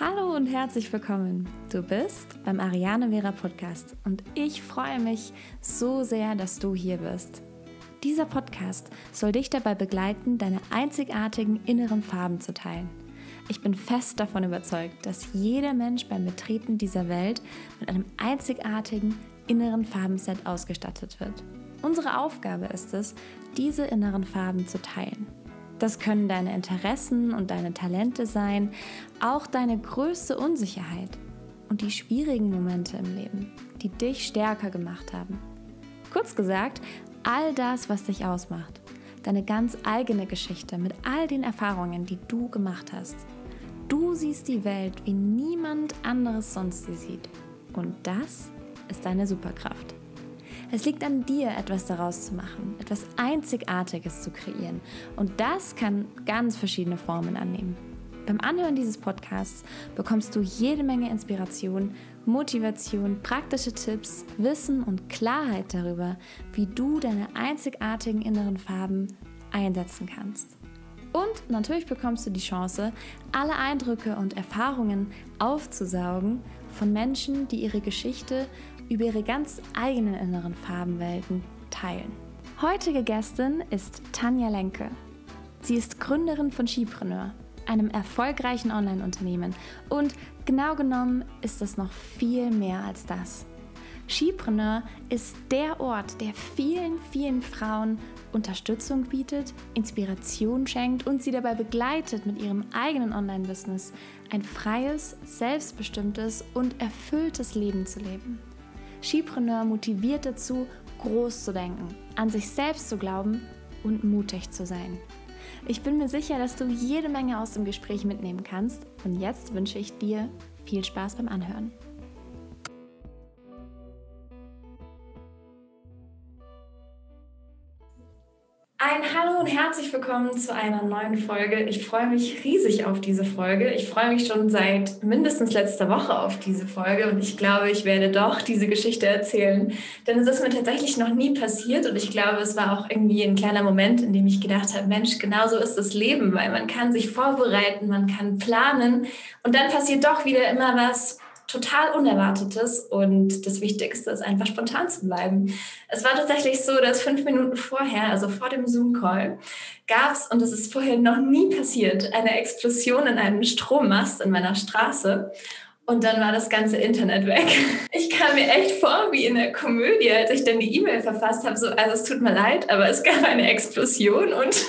Hallo und herzlich willkommen. Du bist beim Ariane Vera Podcast und ich freue mich so sehr, dass du hier bist. Dieser Podcast soll dich dabei begleiten, deine einzigartigen inneren Farben zu teilen. Ich bin fest davon überzeugt, dass jeder Mensch beim Betreten dieser Welt mit einem einzigartigen inneren Farbenset ausgestattet wird. Unsere Aufgabe ist es, diese inneren Farben zu teilen. Das können deine Interessen und deine Talente sein, auch deine größte Unsicherheit und die schwierigen Momente im Leben, die dich stärker gemacht haben. Kurz gesagt, all das, was dich ausmacht. Deine ganz eigene Geschichte mit all den Erfahrungen, die du gemacht hast. Du siehst die Welt, wie niemand anderes sonst sie sieht. Und das ist deine Superkraft. Es liegt an dir, etwas daraus zu machen, etwas Einzigartiges zu kreieren. Und das kann ganz verschiedene Formen annehmen. Beim Anhören dieses Podcasts bekommst du jede Menge Inspiration, Motivation, praktische Tipps, Wissen und Klarheit darüber, wie du deine einzigartigen inneren Farben einsetzen kannst. Und natürlich bekommst du die Chance, alle Eindrücke und Erfahrungen aufzusaugen von Menschen, die ihre Geschichte über ihre ganz eigenen inneren Farbenwelten teilen. Heutige Gästin ist Tanja Lenke. Sie ist Gründerin von Skipreneur, einem erfolgreichen Online-Unternehmen. Und genau genommen ist es noch viel mehr als das. Skipreneur ist der Ort, der vielen, vielen Frauen Unterstützung bietet, Inspiration schenkt und sie dabei begleitet, mit ihrem eigenen Online-Business ein freies, selbstbestimmtes und erfülltes Leben zu leben. Skipreneur motiviert dazu, groß zu denken, an sich selbst zu glauben und mutig zu sein. Ich bin mir sicher, dass du jede Menge aus dem Gespräch mitnehmen kannst und jetzt wünsche ich dir viel Spaß beim Anhören. Ein Hallo und herzlich willkommen zu einer neuen Folge. Ich freue mich riesig auf diese Folge. Ich freue mich schon seit mindestens letzter Woche auf diese Folge und ich glaube, ich werde doch diese Geschichte erzählen, denn es ist mir tatsächlich noch nie passiert und ich glaube, es war auch irgendwie ein kleiner Moment, in dem ich gedacht habe, Mensch, genau so ist das Leben, weil man kann sich vorbereiten, man kann planen und dann passiert doch wieder immer was total Unerwartetes und das Wichtigste ist einfach spontan zu bleiben. Es war tatsächlich so, dass fünf Minuten vorher, also vor dem Zoom-Call, gab es, und das ist vorher noch nie passiert, eine Explosion in einem Strommast in meiner Straße. Und dann war das ganze Internet weg. Ich kam mir echt vor wie in der Komödie, als ich dann die E-Mail verfasst habe. So, also es tut mir leid, aber es gab eine Explosion und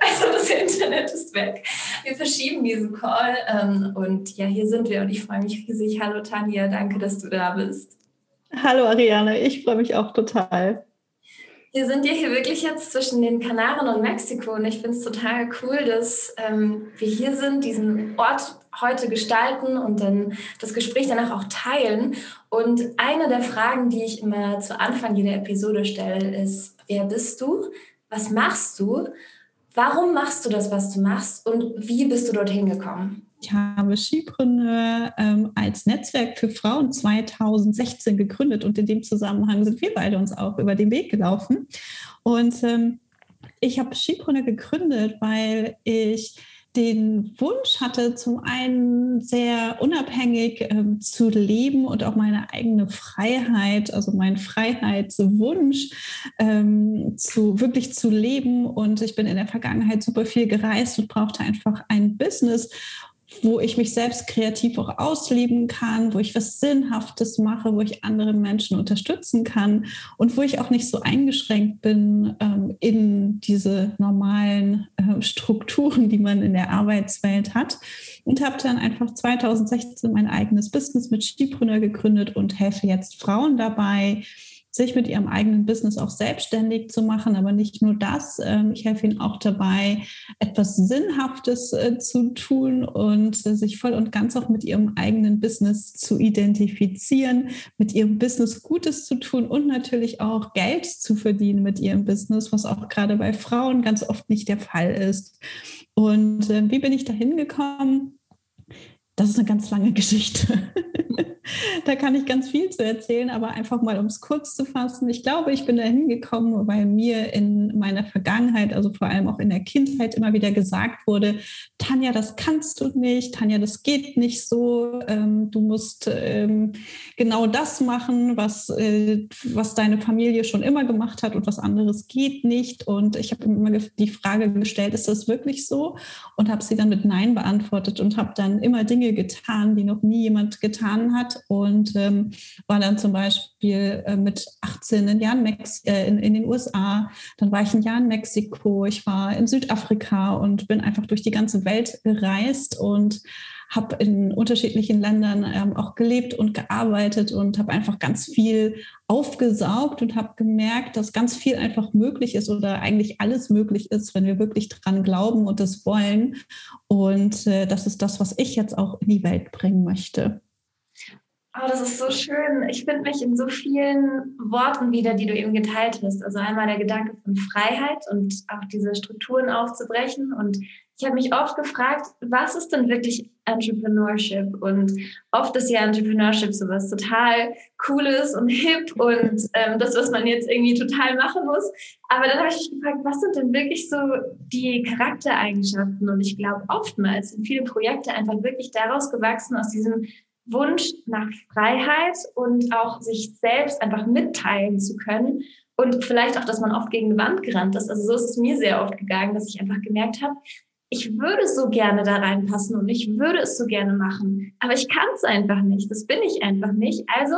also das Internet ist weg. Wir verschieben diesen Call ähm, und ja, hier sind wir und ich freue mich riesig. Hallo Tanja, danke, dass du da bist. Hallo Ariane, ich freue mich auch total. Wir sind ja hier wirklich jetzt zwischen den Kanaren und Mexiko und ich finde es total cool, dass ähm, wir hier sind, diesen Ort heute gestalten und dann das Gespräch danach auch teilen. Und eine der Fragen, die ich immer zu Anfang jeder Episode stelle, ist, wer bist du? Was machst du? Warum machst du das, was du machst? Und wie bist du dorthin gekommen? Ich habe Skipreneur ähm, als Netzwerk für Frauen 2016 gegründet und in dem Zusammenhang sind wir beide uns auch über den Weg gelaufen. Und ähm, ich habe Skipreneur gegründet, weil ich den Wunsch hatte, zum einen sehr unabhängig ähm, zu leben und auch meine eigene Freiheit, also mein Freiheitswunsch ähm, zu wirklich zu leben. Und ich bin in der Vergangenheit super viel gereist und brauchte einfach ein Business, wo ich mich selbst kreativ auch ausleben kann, wo ich was Sinnhaftes mache, wo ich andere Menschen unterstützen kann und wo ich auch nicht so eingeschränkt bin ähm, in diese normalen äh, Strukturen, die man in der Arbeitswelt hat. Und habe dann einfach 2016 mein eigenes Business mit Skipreneur gegründet und helfe jetzt Frauen dabei, sich mit ihrem eigenen Business auch selbstständig zu machen. Aber nicht nur das, ähm, ich helfe ihnen auch dabei, etwas Sinnhaftes äh, zu tun und äh, sich voll und ganz auch mit ihrem eigenen Business zu identifizieren, mit ihrem Business Gutes zu tun und natürlich auch Geld zu verdienen mit ihrem Business, was auch gerade bei Frauen ganz oft nicht der Fall ist. Und äh, wie bin ich da hingekommen? Das ist eine ganz lange Geschichte. da kann ich ganz viel zu erzählen, aber einfach mal, um es kurz zu fassen. Ich glaube, ich bin da hingekommen, weil mir in meiner Vergangenheit, also vor allem auch in der Kindheit, immer wieder gesagt wurde, Tanja, das kannst du nicht, Tanja, das geht nicht so, ähm, du musst ähm, genau das machen, was, äh, was deine Familie schon immer gemacht hat und was anderes geht nicht. Und ich habe immer die Frage gestellt, ist das wirklich so? Und habe sie dann mit Nein beantwortet und habe dann immer Dinge getan, die noch nie jemand getan hat und ähm, war dann zum Beispiel äh, mit 18 in, Jahren Mex äh, in, in, den USA, dann war ich ein Jahr in Mexiko, ich war in Südafrika und bin einfach durch die ganze Welt gereist und habe in unterschiedlichen Ländern ähm, auch gelebt und gearbeitet und habe einfach ganz viel aufgesaugt und habe gemerkt, dass ganz viel einfach möglich ist oder eigentlich alles möglich ist, wenn wir wirklich dran glauben und das wollen. Und äh, das ist das, was ich jetzt auch in die Welt bringen möchte. Oh, das ist so schön. Ich finde mich in so vielen Worten wieder, die du eben geteilt hast. Also einmal der Gedanke von Freiheit und auch diese Strukturen aufzubrechen. Und ich habe mich oft gefragt, was ist denn wirklich Entrepreneurship? Und oft ist ja Entrepreneurship sowas total Cooles und hip und ähm, das, was man jetzt irgendwie total machen muss. Aber dann habe ich mich gefragt, was sind denn wirklich so die Charaktereigenschaften? Und ich glaube, oftmals sind viele Projekte einfach wirklich daraus gewachsen, aus diesem Wunsch nach Freiheit und auch sich selbst einfach mitteilen zu können. Und vielleicht auch, dass man oft gegen eine Wand gerannt ist. Also so ist es mir sehr oft gegangen, dass ich einfach gemerkt habe, ich würde so gerne da reinpassen und ich würde es so gerne machen, aber ich kann es einfach nicht. Das bin ich einfach nicht. Also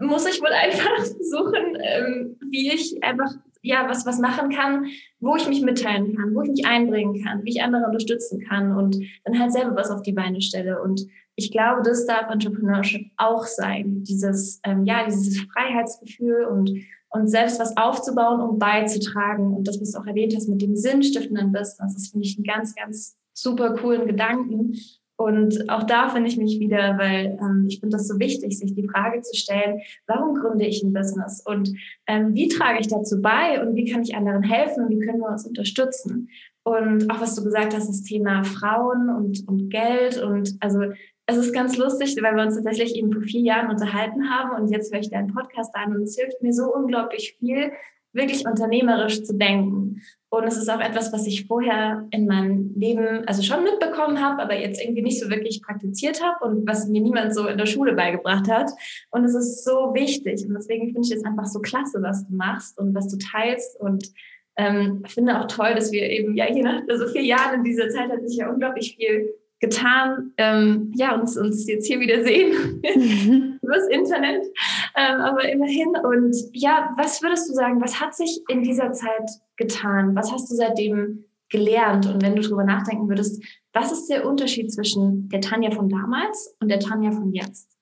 muss ich wohl einfach suchen, ähm, wie ich einfach ja was was machen kann, wo ich mich mitteilen kann, wo ich mich einbringen kann, wie ich andere unterstützen kann und dann halt selber was auf die Beine stelle. Und ich glaube, das darf Entrepreneurship auch sein. Dieses ähm, ja dieses Freiheitsgefühl und und selbst was aufzubauen, um beizutragen. Und das, was du auch erwähnt hast mit dem sinnstiftenden Business, das finde ich einen ganz, ganz super coolen Gedanken. Und auch da finde ich mich wieder, weil ähm, ich finde das so wichtig, sich die Frage zu stellen, warum gründe ich ein Business? Und ähm, wie trage ich dazu bei? Und wie kann ich anderen helfen? Und wie können wir uns unterstützen. Und auch was du gesagt hast, das Thema Frauen und, und Geld. Und also es ist ganz lustig, weil wir uns tatsächlich eben vor vier Jahren unterhalten haben. Und jetzt höre ich deinen Podcast an und es hilft mir so unglaublich viel, wirklich unternehmerisch zu denken. Und es ist auch etwas, was ich vorher in meinem Leben also schon mitbekommen habe, aber jetzt irgendwie nicht so wirklich praktiziert habe und was mir niemand so in der Schule beigebracht hat. Und es ist so wichtig. Und deswegen finde ich es einfach so klasse, was du machst und was du teilst. Und ähm, finde auch toll, dass wir eben, ja, je nach so vier Jahren in dieser Zeit hat sich ja unglaublich viel getan, ähm, ja, uns, uns jetzt hier wieder sehen übers Internet, ähm, aber immerhin. Und ja, was würdest du sagen, was hat sich in dieser Zeit getan? Was hast du seitdem gelernt? Und wenn du darüber nachdenken würdest, was ist der Unterschied zwischen der Tanja von damals und der Tanja von jetzt?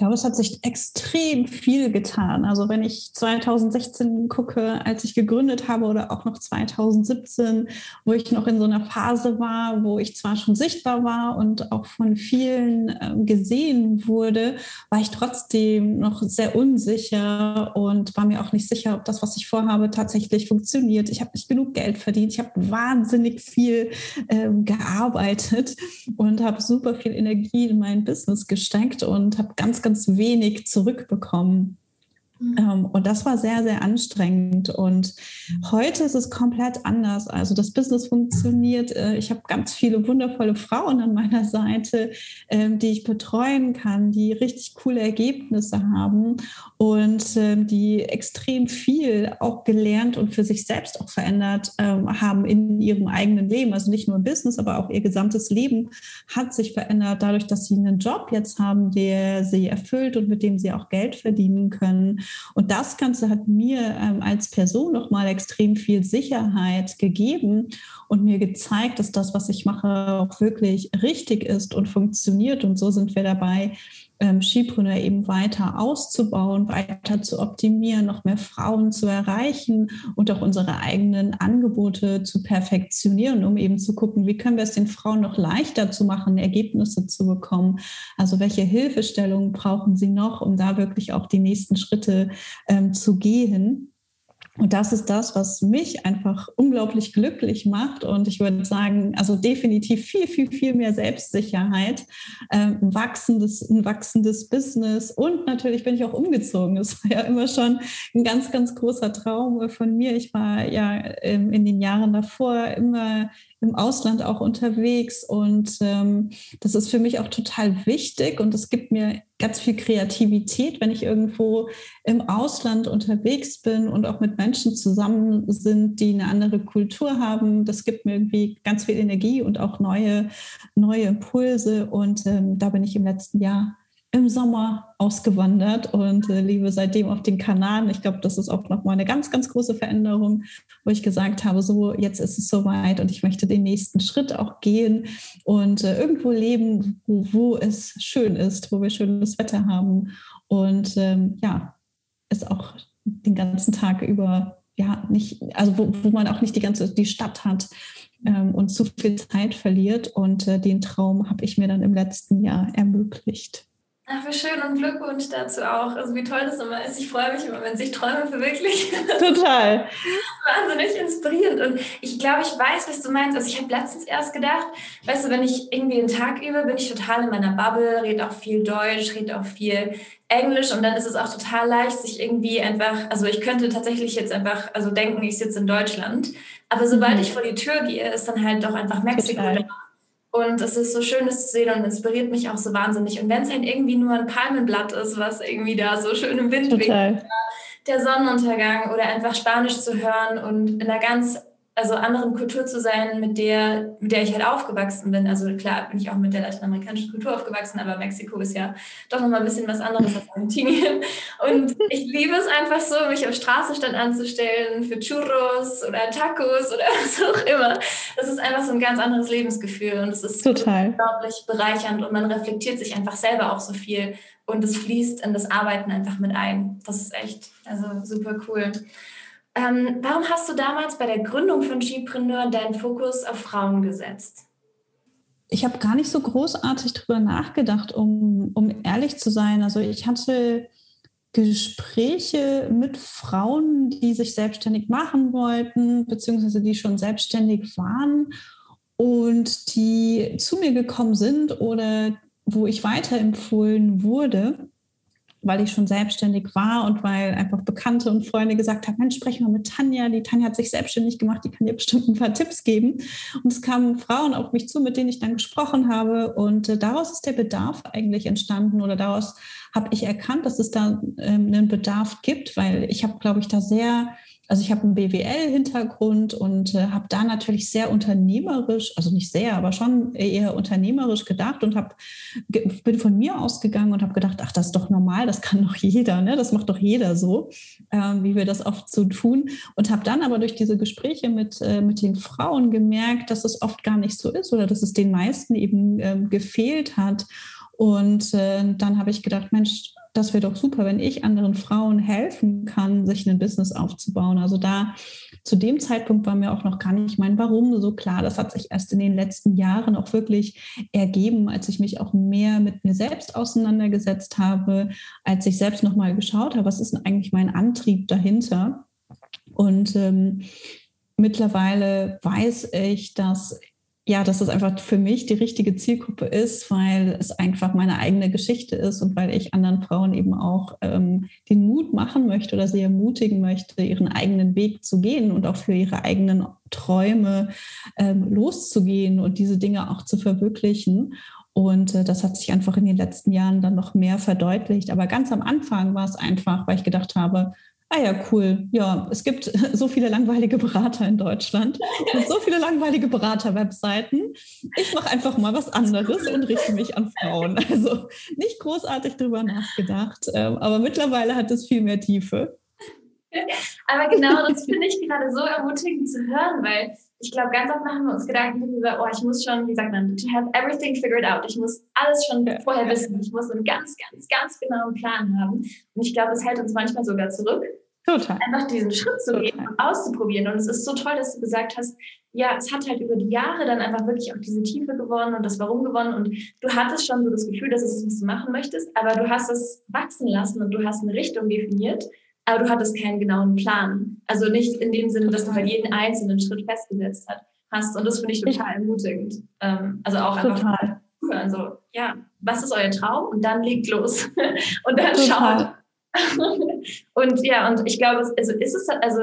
Glaube, es hat sich extrem viel getan. Also wenn ich 2016 gucke, als ich gegründet habe oder auch noch 2017, wo ich noch in so einer Phase war, wo ich zwar schon sichtbar war und auch von vielen äh, gesehen wurde, war ich trotzdem noch sehr unsicher und war mir auch nicht sicher, ob das, was ich vorhabe, tatsächlich funktioniert. Ich habe nicht genug Geld verdient. Ich habe wahnsinnig viel äh, gearbeitet und habe super viel Energie in mein Business gesteckt und habe ganz, ganz ganz wenig zurückbekommen. Mhm. Ähm, und das war sehr, sehr anstrengend. Und heute ist es komplett anders. Also das Business funktioniert. Äh, ich habe ganz viele wundervolle Frauen an meiner Seite, ähm, die ich betreuen kann, die richtig coole Ergebnisse haben und ähm, die extrem viel auch gelernt und für sich selbst auch verändert haben in ihrem eigenen Leben. Also nicht nur im Business, aber auch ihr gesamtes Leben hat sich verändert dadurch, dass sie einen Job jetzt haben, der sie erfüllt und mit dem sie auch Geld verdienen können und das Ganze hat mir ähm, als Person nochmal extrem viel Sicherheit gegeben und mir gezeigt, dass das, was ich mache, auch wirklich richtig ist und funktioniert. Und so sind wir dabei, ähm, Skipreneur eben weiter auszubauen, weiter zu optimieren, noch mehr Frauen zu erreichen und auch unsere eigenen Angebote zu perfektionieren, um eben zu gucken, wie können wir es den Frauen noch leichter zu machen, Ergebnisse zu bekommen. Also welche Hilfestellungen brauchen sie noch, um da wirklich auch die nächsten Schritte ähm, zu gehen. Und das ist das, was mich einfach unglaublich glücklich macht. Und ich würde sagen, also definitiv viel, viel, viel mehr Selbstsicherheit, äh, ein, wachsendes, ein wachsendes Business. Und natürlich bin ich auch umgezogen. Das war ja immer schon ein ganz, ganz großer Traum von mir. Ich war ja ähm, in den Jahren davor immer im Ausland auch unterwegs und ähm, das ist für mich auch total wichtig und es gibt mir ganz viel Kreativität, wenn ich irgendwo im Ausland unterwegs bin und auch mit Menschen zusammen sind, die eine andere Kultur haben. Das gibt mir irgendwie ganz viel Energie und auch neue, neue Impulse und ähm, da bin ich im letzten Jahr im Sommer ausgewandert und äh, lebe seitdem auf den Kanaren. Ich glaube, das ist auch nochmal eine ganz, ganz große Veränderung, wo ich gesagt habe, so jetzt ist es soweit und ich möchte den nächsten Schritt auch gehen und äh, irgendwo leben, wo, wo, es schön ist, wo wir schönes Wetter haben und ähm, ja, es auch den ganzen Tag über ja nicht, also wo, wo man auch nicht die ganze die Stadt hat, ähm, und zu viel Zeit verliert. Und äh, den Traum habe ich mir dann im letzten Jahr ermöglicht. Ach, wie schön und Glückwunsch dazu auch. Also wie toll das immer ist. Ich freue mich immer, wenn sich Träume verwirklichen. Total. Wahnsinnig inspirierend. Und ich glaube, ich weiß, was du meinst. Also ich habe letztens erst gedacht, weißt du, wenn ich irgendwie den Tag übe, bin ich total in meiner Bubble, rede auch viel Deutsch, rede auch viel Englisch und dann ist es auch total leicht, sich irgendwie einfach, also ich könnte tatsächlich jetzt einfach, also denken, ich sitze in Deutschland, aber sobald mhm. ich vor die Tür gehe, ist dann halt doch einfach Mexiko da. Und es ist so schön, das zu sehen und inspiriert mich auch so wahnsinnig. Und wenn es halt irgendwie nur ein Palmenblatt ist, was irgendwie da so schön im Wind weht, der Sonnenuntergang oder einfach Spanisch zu hören und in einer ganz also anderen Kultur zu sein, mit der, mit der ich halt aufgewachsen bin. Also klar bin ich auch mit der lateinamerikanischen Kultur aufgewachsen, aber Mexiko ist ja doch nochmal ein bisschen was anderes als Argentinien. Und ich liebe es einfach so, mich auf Straßenstand anzustellen für Churros oder Tacos oder was auch immer. Das ist einfach so ein ganz anderes Lebensgefühl und es ist Total. unglaublich bereichernd und man reflektiert sich einfach selber auch so viel und es fließt in das Arbeiten einfach mit ein. Das ist echt also super cool. Ähm, warum hast du damals bei der Gründung von Skipreneur deinen Fokus auf Frauen gesetzt? Ich habe gar nicht so großartig drüber nachgedacht, um, um ehrlich zu sein. Also ich hatte Gespräche mit Frauen, die sich selbstständig machen wollten, beziehungsweise die schon selbstständig waren und die zu mir gekommen sind oder wo ich weiterempfohlen wurde weil ich schon selbstständig war und weil einfach Bekannte und Freunde gesagt haben, Mensch, sprechen wir mit Tanja. Die Tanja hat sich selbstständig gemacht, die kann dir bestimmt ein paar Tipps geben. Und es kamen Frauen auf mich zu, mit denen ich dann gesprochen habe. Und äh, daraus ist der Bedarf eigentlich entstanden oder daraus habe ich erkannt, dass es da ähm, einen Bedarf gibt, weil ich habe, glaube ich, da sehr also ich habe einen BWL-Hintergrund und äh, habe da natürlich sehr unternehmerisch, also nicht sehr, aber schon eher unternehmerisch gedacht und hab, bin von mir ausgegangen und habe gedacht, ach, das ist doch normal, das kann doch jeder, ne? das macht doch jeder so, äh, wie wir das oft so tun. Und habe dann aber durch diese Gespräche mit, äh, mit den Frauen gemerkt, dass es oft gar nicht so ist oder dass es den meisten eben ähm, gefehlt hat. Und äh, dann habe ich gedacht, Mensch, das wäre doch super, wenn ich anderen Frauen helfen kann, sich ein Business aufzubauen. Also da zu dem Zeitpunkt war mir auch noch gar nicht mein Warum so klar. Das hat sich erst in den letzten Jahren auch wirklich ergeben, als ich mich auch mehr mit mir selbst auseinandergesetzt habe, als ich selbst nochmal geschaut habe, was ist denn eigentlich mein Antrieb dahinter? Und ähm, mittlerweile weiß ich, dass ja, dass es einfach für mich die richtige Zielgruppe ist, weil es einfach meine eigene Geschichte ist und weil ich anderen Frauen eben auch ähm, den Mut machen möchte oder sie ermutigen möchte, ihren eigenen Weg zu gehen und auch für ihre eigenen Träume ähm, loszugehen und diese Dinge auch zu verwirklichen. Und äh, das hat sich einfach in den letzten Jahren dann noch mehr verdeutlicht. Aber ganz am Anfang war es einfach, weil ich gedacht habe, Ah ja, cool. Ja, es gibt so viele langweilige Berater in Deutschland und so viele langweilige Berater-Webseiten. Ich mache einfach mal was anderes und richte mich an Frauen. Also nicht großartig drüber nachgedacht, ähm, aber mittlerweile hat es viel mehr Tiefe. Aber genau das finde ich gerade so ermutigend zu hören, weil ich glaube, ganz oft machen wir uns Gedanken darüber, oh, ich muss schon, wie sagt man, to have everything figured out. Ich muss alles schon vorher wissen. Ich muss einen ganz, ganz, ganz genauen Plan haben. Und ich glaube, es hält uns manchmal sogar zurück, Total. einfach diesen Schritt zu Total. gehen und auszuprobieren. Und es ist so toll, dass du gesagt hast, ja, es hat halt über die Jahre dann einfach wirklich auch diese Tiefe gewonnen und das Warum gewonnen. Und du hattest schon so das Gefühl, dass es ist, was du machen möchtest, aber du hast es wachsen lassen und du hast eine Richtung definiert. Aber du hattest keinen genauen Plan. Also nicht in dem Sinne, dass du bei jedem einzelnen Schritt festgesetzt hast. Und das finde ich total ermutigend. Ähm, also auch einfach total. zuhören, so, ja, was ist euer Traum? Und dann legt los. und dann total. schaut. und ja, und ich glaube, also ist es, also,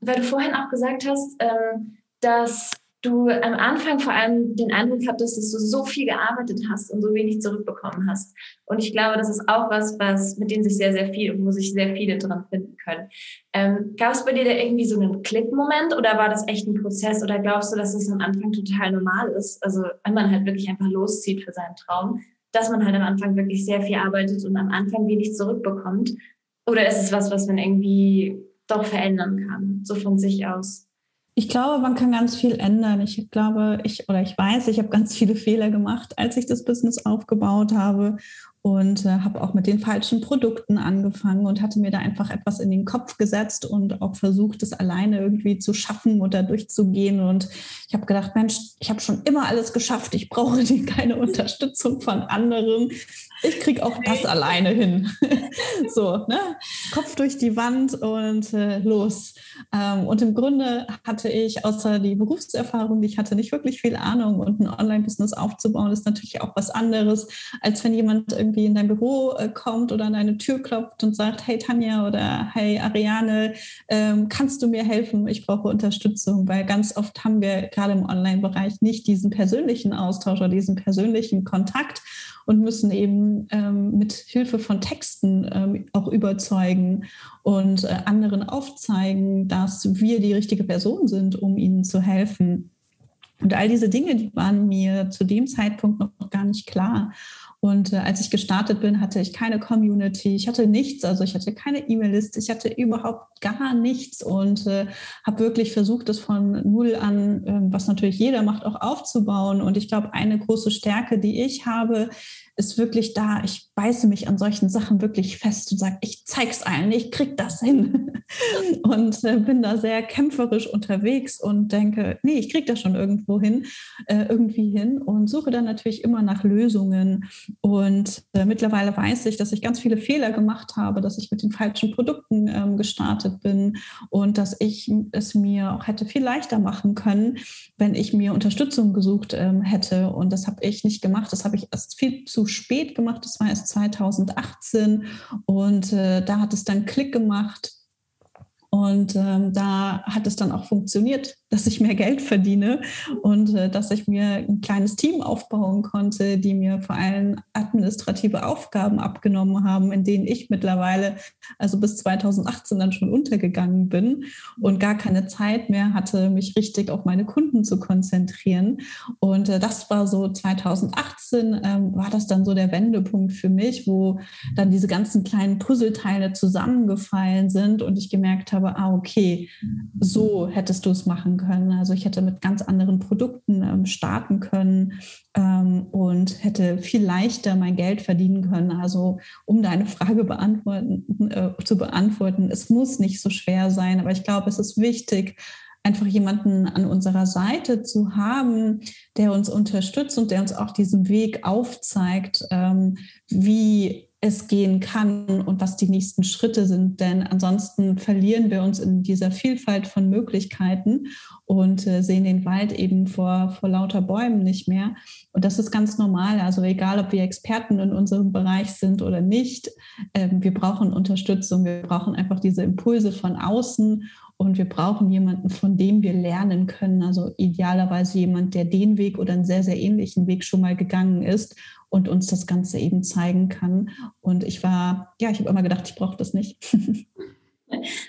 weil du vorhin auch gesagt hast, ähm, dass du am Anfang vor allem den Eindruck hattest, dass du so viel gearbeitet hast und so wenig zurückbekommen hast. Und ich glaube, das ist auch was, was mit dem sich sehr, sehr viel, wo sich sehr viele dran finden können. Ähm, Gab es bei dir da irgendwie so einen Klickmoment oder war das echt ein Prozess oder glaubst du, dass es am Anfang total normal ist? Also wenn man halt wirklich einfach loszieht für seinen Traum, dass man halt am Anfang wirklich sehr viel arbeitet und am Anfang wenig zurückbekommt? Oder ist es was, was man irgendwie doch verändern kann, so von sich aus? Ich glaube, man kann ganz viel ändern. Ich glaube, ich oder ich weiß, ich habe ganz viele Fehler gemacht, als ich das Business aufgebaut habe und äh, habe auch mit den falschen Produkten angefangen und hatte mir da einfach etwas in den Kopf gesetzt und auch versucht, es alleine irgendwie zu schaffen oder durchzugehen. Und ich habe gedacht, Mensch, ich habe schon immer alles geschafft. Ich brauche keine Unterstützung von anderen ich kriege auch das alleine hin. so, ne? Kopf durch die Wand und äh, los. Ähm, und im Grunde hatte ich außer die Berufserfahrung, die ich hatte, nicht wirklich viel Ahnung. Und ein Online-Business aufzubauen ist natürlich auch was anderes, als wenn jemand irgendwie in dein Büro äh, kommt oder an deine Tür klopft und sagt, hey Tanja oder hey Ariane, ähm, kannst du mir helfen? Ich brauche Unterstützung, weil ganz oft haben wir gerade im Online-Bereich nicht diesen persönlichen Austausch oder diesen persönlichen Kontakt und müssen eben ähm, mit Hilfe von Texten ähm, auch überzeugen und äh, anderen aufzeigen, dass wir die richtige Person sind, um ihnen zu helfen. Und all diese Dinge, die waren mir zu dem Zeitpunkt noch gar nicht klar. Und äh, als ich gestartet bin, hatte ich keine Community, ich hatte nichts, also ich hatte keine E-Mail-Liste, ich hatte überhaupt gar nichts und äh, habe wirklich versucht, das von null an, äh, was natürlich jeder macht, auch aufzubauen. Und ich glaube, eine große Stärke, die ich habe, ist wirklich da, ich beiße mich an solchen Sachen wirklich fest und sage, ich zeig's allen, ich krieg das hin. und äh, bin da sehr kämpferisch unterwegs und denke, nee, ich krieg das schon irgendwo hin, äh, irgendwie hin und suche dann natürlich immer nach Lösungen. Und äh, mittlerweile weiß ich, dass ich ganz viele Fehler gemacht habe, dass ich mit den falschen Produkten ähm, gestartet bin und dass ich es mir auch hätte viel leichter machen können, wenn ich mir Unterstützung gesucht ähm, hätte. Und das habe ich nicht gemacht. Das habe ich erst viel zu spät gemacht. Das war erst 2018 und äh, da hat es dann Klick gemacht. Und ähm, da hat es dann auch funktioniert, dass ich mehr Geld verdiene und äh, dass ich mir ein kleines Team aufbauen konnte, die mir vor allem administrative Aufgaben abgenommen haben, in denen ich mittlerweile, also bis 2018 dann schon untergegangen bin und gar keine Zeit mehr hatte, mich richtig auf meine Kunden zu konzentrieren. Und äh, das war so 2018, ähm, war das dann so der Wendepunkt für mich, wo dann diese ganzen kleinen Puzzleteile zusammengefallen sind und ich gemerkt habe, ah, okay, so hättest du es machen können. Also ich hätte mit ganz anderen Produkten ähm, starten können ähm, und hätte viel leichter mein Geld verdienen können. Also um deine Frage beantworten, äh, zu beantworten, es muss nicht so schwer sein, aber ich glaube, es ist wichtig, einfach jemanden an unserer Seite zu haben, der uns unterstützt und der uns auch diesen Weg aufzeigt, ähm, wie es gehen kann und was die nächsten Schritte sind. Denn ansonsten verlieren wir uns in dieser Vielfalt von Möglichkeiten und äh, sehen den Wald eben vor, vor lauter Bäumen nicht mehr. Und das ist ganz normal. Also egal, ob wir Experten in unserem Bereich sind oder nicht, äh, wir brauchen Unterstützung. Wir brauchen einfach diese Impulse von außen und wir brauchen jemanden, von dem wir lernen können. Also idealerweise jemand, der den Weg oder einen sehr, sehr ähnlichen Weg schon mal gegangen ist und uns das Ganze eben zeigen kann. Und ich war, ja, ich habe immer gedacht, ich brauche das nicht.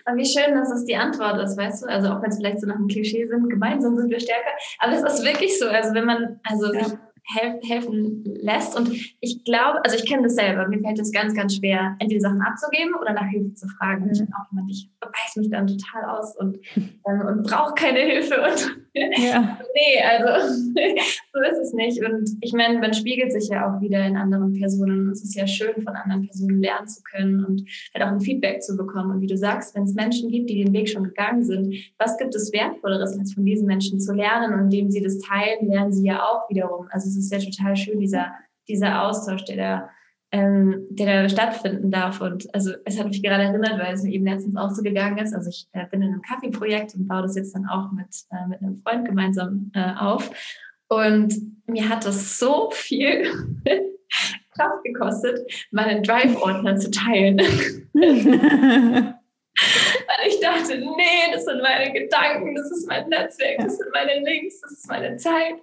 Aber wie schön, dass es die Antwort ist, weißt du? Also auch wenn es vielleicht so nach einem Klischee sind, gemeinsam sind wir stärker. Aber es ist wirklich so. Also wenn man also ja. Sich helfen lässt. Und ich glaube, also ich kenne das selber, mir fällt es ganz, ganz schwer, entweder Sachen abzugeben oder nach Hilfe zu fragen. Mhm. Ich bin auch jemand, ich beiß mich dann total aus und, ähm, und brauche keine Hilfe. Und ja. nee, also so ist es nicht. Und ich meine, man spiegelt sich ja auch wieder in anderen Personen. Es ist ja schön, von anderen Personen lernen zu können und halt auch ein Feedback zu bekommen. Und wie du sagst, wenn es Menschen gibt, die den Weg schon gegangen sind, was gibt es Wertvolleres, als von diesen Menschen zu lernen? Und indem sie das teilen, lernen sie ja auch wiederum. Also es ist ja total schön, dieser, dieser Austausch, der da ähm, der da stattfinden darf. Und also es hat mich gerade erinnert, weil es mir eben letztens auch so gegangen ist. Also ich äh, bin in einem Kaffeeprojekt und baue das jetzt dann auch mit, äh, mit einem Freund gemeinsam äh, auf. Und mir hat das so viel Kraft gekostet, meinen Drive-Ordner zu teilen. Ich dachte, nee, das sind meine Gedanken, das ist mein Netzwerk, das sind meine Links, das ist meine Zeit.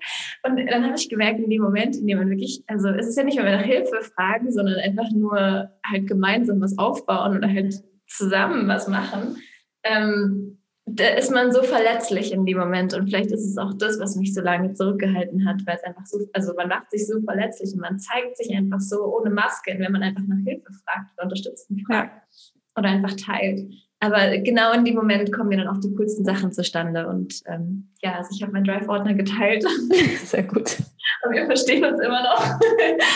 Und dann habe ich gemerkt, in dem Moment, in dem man wirklich, also es ist ja nicht, wir nach Hilfe fragen, sondern einfach nur halt gemeinsam was aufbauen oder halt zusammen was machen, ähm, da ist man so verletzlich in dem Moment. Und vielleicht ist es auch das, was mich so lange zurückgehalten hat, weil es einfach so, also man macht sich so verletzlich und man zeigt sich einfach so ohne Maske, wenn man einfach nach Hilfe fragt oder Unterstützung fragt. Ja oder einfach teilt. Aber genau in dem Moment kommen mir dann auch die coolsten Sachen zustande. Und ähm, ja, also ich habe meinen Drive-Ordner geteilt. Sehr gut. Und wir verstehen uns immer noch.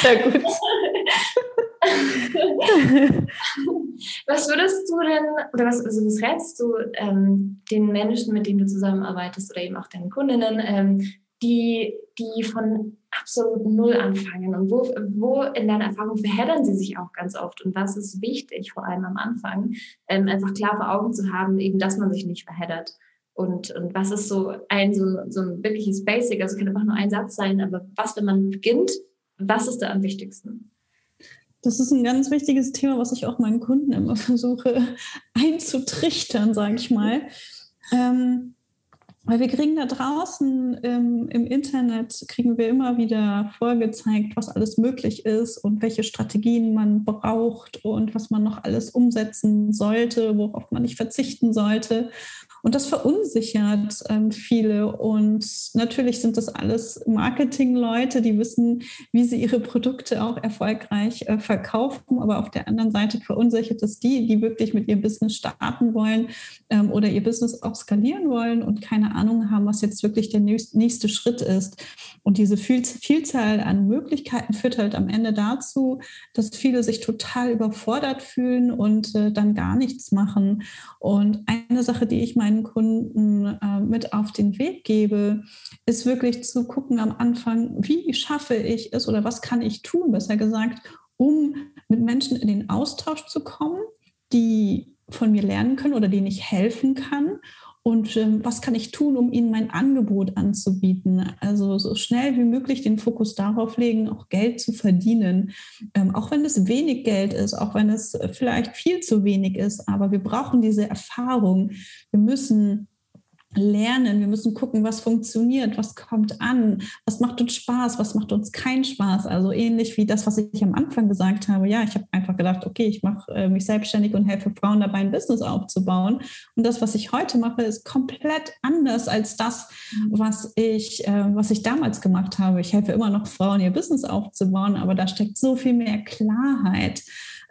Sehr gut. was würdest du denn, oder was, also was rätst du ähm, den Menschen, mit denen du zusammenarbeitest oder eben auch deinen Kundinnen, ähm, die, die von absolut Null anfangen? Und wo, wo in deiner Erfahrung verheddern sie sich auch ganz oft? Und was ist wichtig, vor allem am Anfang, ähm, einfach klar vor Augen zu haben, eben, dass man sich nicht verheddert? Und, und was ist so ein, so, so ein wirkliches Basic? Also kann einfach nur ein Satz sein, aber was, wenn man beginnt, was ist da am wichtigsten? Das ist ein ganz wichtiges Thema, was ich auch meinen Kunden immer versuche einzutrichtern, sage ich mal. Ähm, weil wir kriegen da draußen im, im, Internet, kriegen wir immer wieder vorgezeigt, was alles möglich ist und welche Strategien man braucht und was man noch alles umsetzen sollte, worauf man nicht verzichten sollte. Und das verunsichert ähm, viele. Und natürlich sind das alles Marketingleute, die wissen, wie sie ihre Produkte auch erfolgreich äh, verkaufen. Aber auf der anderen Seite verunsichert es die, die wirklich mit ihrem Business starten wollen ähm, oder ihr Business auch skalieren wollen und keine Ahnung haben, was jetzt wirklich der nächste Schritt ist. Und diese Vielzahl an Möglichkeiten führt halt am Ende dazu, dass viele sich total überfordert fühlen und äh, dann gar nichts machen. Und eine Sache, die ich meinen Kunden äh, mit auf den Weg gebe, ist wirklich zu gucken am Anfang, wie schaffe ich es oder was kann ich tun, besser gesagt, um mit Menschen in den Austausch zu kommen, die von mir lernen können oder denen ich helfen kann und ähm, was kann ich tun, um ihnen mein Angebot anzubieten? Also so schnell wie möglich den Fokus darauf legen, auch Geld zu verdienen. Ähm, auch wenn es wenig Geld ist, auch wenn es vielleicht viel zu wenig ist, aber wir brauchen diese Erfahrung. Wir müssen lernen, wir müssen gucken, was funktioniert, was kommt an, was macht uns Spaß, was macht uns keinen Spaß. Also ähnlich wie das, was ich am Anfang gesagt habe. Ja, ich habe einfach gedacht, okay, ich mache äh, mich selbstständig und helfe Frauen dabei, ein Business aufzubauen. Und das, was ich heute mache, ist komplett anders als das, was ich, äh, was ich damals gemacht habe. Ich helfe immer noch Frauen, ihr Business aufzubauen, aber da steckt so viel mehr Klarheit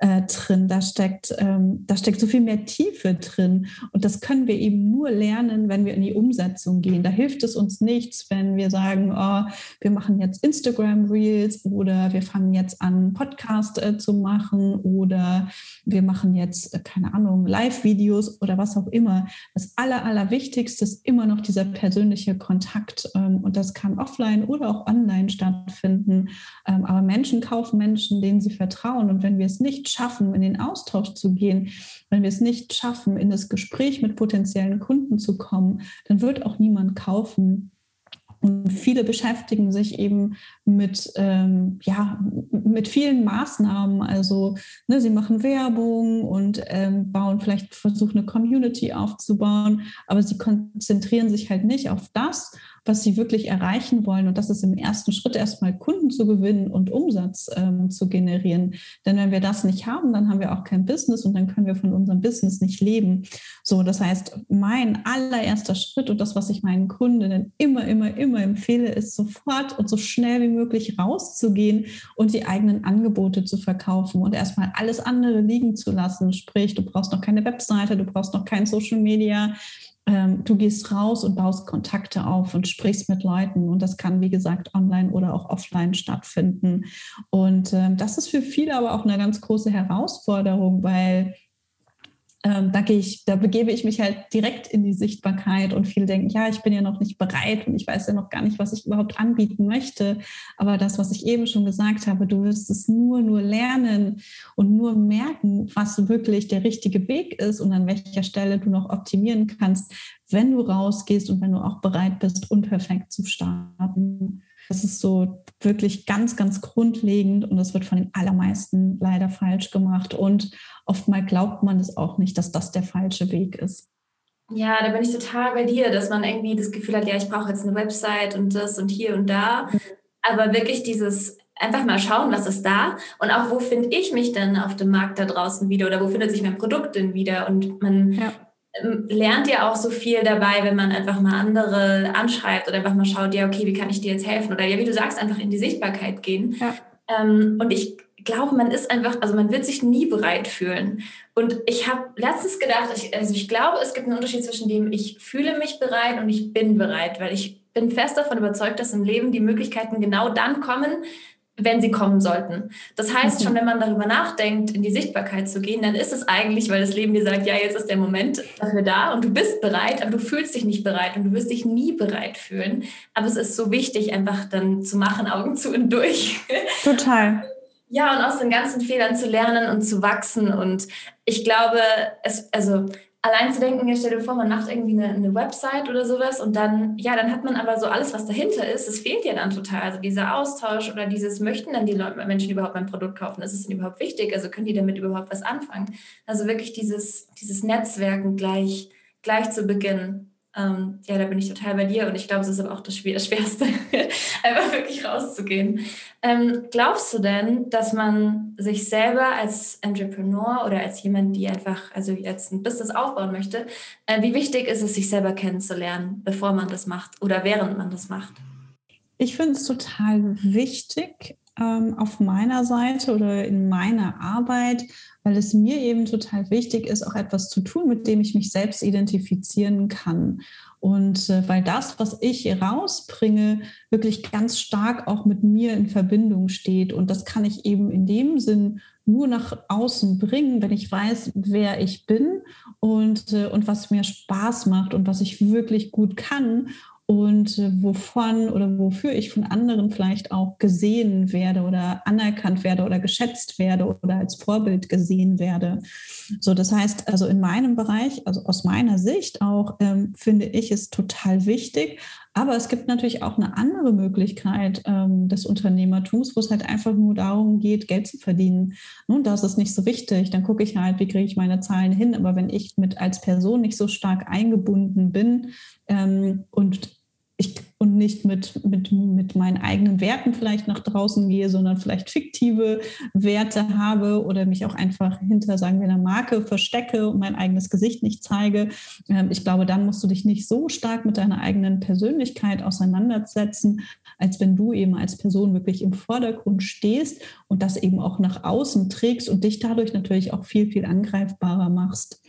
äh, drin. Da steckt, ähm, da steckt so viel mehr Tiefe drin. Und das können wir eben nur lernen, wenn wir in die Umsetzung gehen. Da hilft es uns nichts, wenn wir sagen, oh, wir machen jetzt Instagram Reels oder wir fangen jetzt an, Podcast äh, zu machen oder wir machen jetzt, äh, keine Ahnung, Live-Videos oder was auch immer. Das Aller, Allerwichtigste ist immer noch dieser persönliche Kontakt. Ähm, und das kann offline oder auch online stattfinden. Ähm, aber Menschen kaufen Menschen, denen sie vertrauen. Und wenn wir es nicht schaffen, in den Austausch zu gehen, wenn wir es nicht schaffen, in das Gespräch mit potenziellen Kunden zu kommen, dann wird auch niemand kaufen. Und viele beschäftigen sich eben mit, ähm, ja, mit vielen Maßnahmen. Also ne, sie machen Werbung und ähm, bauen vielleicht, versuchen eine Community aufzubauen, aber sie konzentrieren sich halt nicht auf das, was sie wirklich erreichen wollen. Und das ist im ersten Schritt erstmal Kunden zu gewinnen und Umsatz ähm, zu generieren. Denn wenn wir das nicht haben, dann haben wir auch kein Business und dann können wir von unserem Business nicht leben. So, das heißt, mein allererster Schritt und das, was ich meinen Kundinnen immer, immer, immer empfehle, ist sofort und so schnell wie möglich rauszugehen und die eigenen Angebote zu verkaufen und erstmal alles andere liegen zu lassen. Sprich, du brauchst noch keine Webseite, du brauchst noch kein Social Media, ähm, du gehst raus und baust Kontakte auf und sprichst mit Leuten. Und das kann, wie gesagt, online oder auch offline stattfinden. Und ähm, das ist für viele aber auch eine ganz große Herausforderung, weil ähm, da gehe ich, da begebe ich mich halt direkt in die Sichtbarkeit und viele denken, ja, ich bin ja noch nicht bereit und ich weiß ja noch gar nicht, was ich überhaupt anbieten möchte. Aber das, was ich eben schon gesagt habe, du wirst es nur, nur lernen und nur merken, was wirklich der richtige Weg ist und an welcher Stelle du noch optimieren kannst, wenn du rausgehst und wenn du auch bereit bist, unperfekt zu starten. Das ist so wirklich ganz, ganz grundlegend und das wird von den allermeisten leider falsch gemacht. Und oftmals glaubt man es auch nicht, dass das der falsche Weg ist. Ja, da bin ich total bei dir, dass man irgendwie das Gefühl hat, ja, ich brauche jetzt eine Website und das und hier und da. Mhm. Aber wirklich dieses einfach mal schauen, was ist da und auch wo finde ich mich denn auf dem Markt da draußen wieder oder wo findet sich mein Produkt denn wieder und man ja. Ähm, lernt ja auch so viel dabei, wenn man einfach mal andere anschreibt oder einfach mal schaut, ja, okay, wie kann ich dir jetzt helfen? Oder ja, wie du sagst, einfach in die Sichtbarkeit gehen. Ja. Ähm, und ich glaube, man ist einfach, also man wird sich nie bereit fühlen. Und ich habe letztens gedacht, ich, also ich glaube, es gibt einen Unterschied zwischen dem, ich fühle mich bereit und ich bin bereit, weil ich bin fest davon überzeugt, dass im Leben die Möglichkeiten genau dann kommen, wenn sie kommen sollten. Das heißt, mhm. schon wenn man darüber nachdenkt, in die Sichtbarkeit zu gehen, dann ist es eigentlich, weil das Leben dir sagt, ja, jetzt ist der Moment dafür da und du bist bereit, aber du fühlst dich nicht bereit und du wirst dich nie bereit fühlen. Aber es ist so wichtig, einfach dann zu machen, Augen zu und durch. Total. Ja, und aus den ganzen Fehlern zu lernen und zu wachsen. Und ich glaube, es, also allein zu denken, ja, stell dir vor, man macht irgendwie eine, eine, Website oder sowas und dann, ja, dann hat man aber so alles, was dahinter ist, das fehlt ja dann total. Also dieser Austausch oder dieses, möchten dann die Leute, Menschen überhaupt mein Produkt kaufen? Ist es denn überhaupt wichtig? Also können die damit überhaupt was anfangen? Also wirklich dieses, dieses Netzwerken gleich, gleich zu Beginn. Ähm, ja, da bin ich total bei dir und ich glaube, es ist aber auch das Schwierigste, einfach wirklich rauszugehen. Ähm, glaubst du denn, dass man sich selber als Entrepreneur oder als jemand, die einfach, also jetzt ein Business aufbauen möchte, äh, wie wichtig ist es, sich selber kennenzulernen, bevor man das macht oder während man das macht? Ich finde es total wichtig, ähm, auf meiner Seite oder in meiner Arbeit, weil es mir eben total wichtig ist, auch etwas zu tun, mit dem ich mich selbst identifizieren kann. Und äh, weil das, was ich rausbringe, wirklich ganz stark auch mit mir in Verbindung steht. Und das kann ich eben in dem Sinn nur nach außen bringen, wenn ich weiß, wer ich bin und, äh, und was mir Spaß macht und was ich wirklich gut kann und äh, wovon oder wofür ich von anderen vielleicht auch gesehen werde oder anerkannt werde oder geschätzt werde oder als Vorbild gesehen werde. So, das heißt, also in meinem Bereich, also aus meiner Sicht auch, ähm, finde ich es total wichtig. Aber es gibt natürlich auch eine andere Möglichkeit ähm, des Unternehmertums, wo es halt einfach nur darum geht, Geld zu verdienen. Nun, das ist nicht so wichtig. Dann gucke ich halt, wie kriege ich meine Zahlen hin. Aber wenn ich mit als Person nicht so stark eingebunden bin ähm, und ich und nicht mit, mit, mit meinen eigenen Werten vielleicht nach draußen gehe, sondern vielleicht fiktive Werte habe oder mich auch einfach hinter, sagen wir, einer Marke verstecke und mein eigenes Gesicht nicht zeige. Ähm, ich glaube, dann musst du dich nicht so stark mit deiner eigenen Persönlichkeit auseinandersetzen, als wenn du eben als Person wirklich im Vordergrund stehst und das eben auch nach außen trägst und dich dadurch natürlich auch viel, viel angreifbarer machst.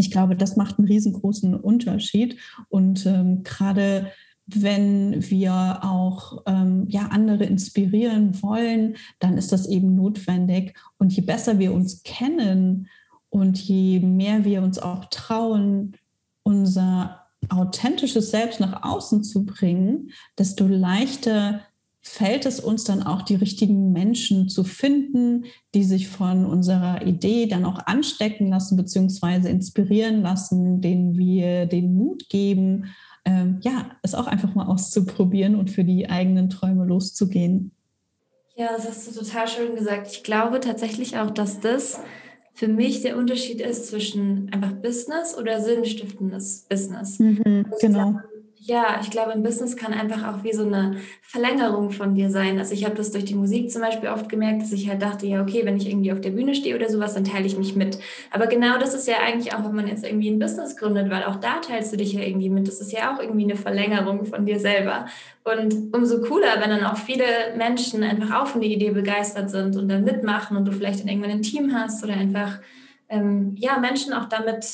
Ich glaube, das macht einen riesengroßen Unterschied. Und ähm, gerade wenn wir auch ähm, ja, andere inspirieren wollen, dann ist das eben notwendig. Und je besser wir uns kennen und je mehr wir uns auch trauen, unser authentisches Selbst nach außen zu bringen, desto leichter fällt es uns dann auch, die richtigen Menschen zu finden, die sich von unserer Idee dann auch anstecken lassen bzw. inspirieren lassen, denen wir den Mut geben, ähm, ja, es auch einfach mal auszuprobieren und für die eigenen Träume loszugehen. Ja, das hast du total schön gesagt. Ich glaube tatsächlich auch, dass das für mich der Unterschied ist zwischen einfach Business oder sinnstiftendes Business. Mhm, genau. Glaube, ja, ich glaube, ein Business kann einfach auch wie so eine Verlängerung von dir sein. Also ich habe das durch die Musik zum Beispiel oft gemerkt, dass ich halt dachte, ja, okay, wenn ich irgendwie auf der Bühne stehe oder sowas, dann teile ich mich mit. Aber genau das ist ja eigentlich auch, wenn man jetzt irgendwie ein Business gründet, weil auch da teilst du dich ja irgendwie mit. Das ist ja auch irgendwie eine Verlängerung von dir selber. Und umso cooler, wenn dann auch viele Menschen einfach auch von der Idee begeistert sind und dann mitmachen und du vielleicht dann irgendwann ein Team hast oder einfach, ähm, ja, Menschen auch damit